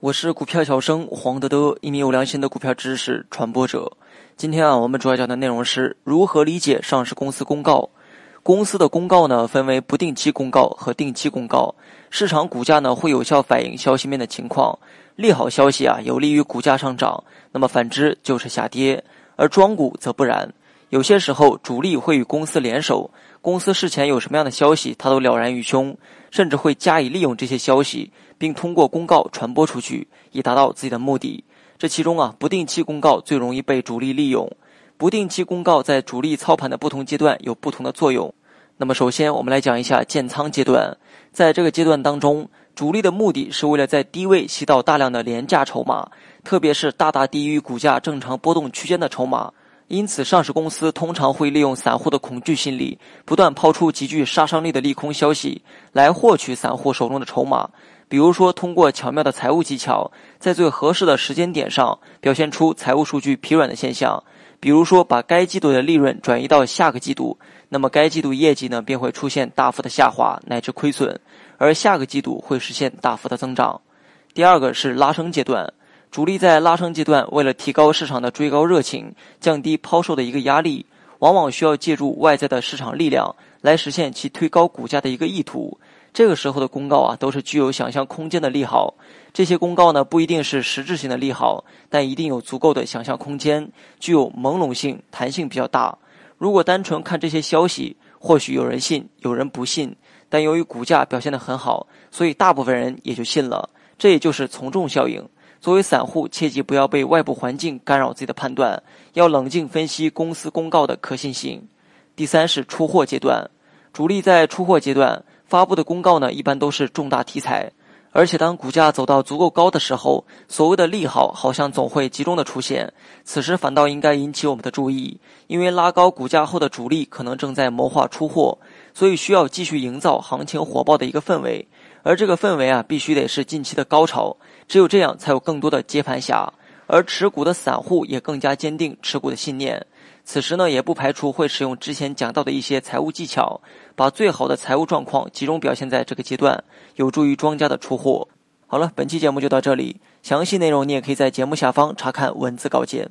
我是股票小生黄德德，一名有良心的股票知识传播者。今天啊，我们主要讲的内容是如何理解上市公司公告。公司的公告呢，分为不定期公告和定期公告。市场股价呢，会有效反映消息面的情况。利好消息啊，有利于股价上涨；那么反之就是下跌。而庄股则不然。有些时候，主力会与公司联手，公司事前有什么样的消息，他都了然于胸，甚至会加以利用这些消息，并通过公告传播出去，以达到自己的目的。这其中啊，不定期公告最容易被主力利用。不定期公告在主力操盘的不同阶段有不同的作用。那么，首先我们来讲一下建仓阶段。在这个阶段当中，主力的目的是为了在低位吸到大量的廉价筹码，特别是大大低于股价正常波动区间的筹码。因此，上市公司通常会利用散户的恐惧心理，不断抛出极具杀伤力的利空消息，来获取散户手中的筹码。比如说，通过巧妙的财务技巧，在最合适的时间点上表现出财务数据疲软的现象。比如说，把该季度的利润转移到下个季度，那么该季度业绩呢便会出现大幅的下滑乃至亏损，而下个季度会实现大幅的增长。第二个是拉升阶段，主力在拉升阶段为了提高市场的追高热情，降低抛售的一个压力，往往需要借助外在的市场力量来实现其推高股价的一个意图。这个时候的公告啊，都是具有想象空间的利好。这些公告呢，不一定是实质性的利好，但一定有足够的想象空间，具有朦胧性，弹性比较大。如果单纯看这些消息，或许有人信，有人不信。但由于股价表现得很好，所以大部分人也就信了。这也就是从众效应。作为散户，切记不要被外部环境干扰自己的判断，要冷静分析公司公告的可信性。第三是出货阶段，主力在出货阶段。发布的公告呢，一般都是重大题材，而且当股价走到足够高的时候，所谓的利好好像总会集中的出现。此时反倒应该引起我们的注意，因为拉高股价后的主力可能正在谋划出货，所以需要继续营造行情火爆的一个氛围。而这个氛围啊，必须得是近期的高潮，只有这样才有更多的接盘侠，而持股的散户也更加坚定持股的信念。此时呢，也不排除会使用之前讲到的一些财务技巧，把最好的财务状况集中表现在这个阶段，有助于庄家的出货。好了，本期节目就到这里，详细内容你也可以在节目下方查看文字稿件。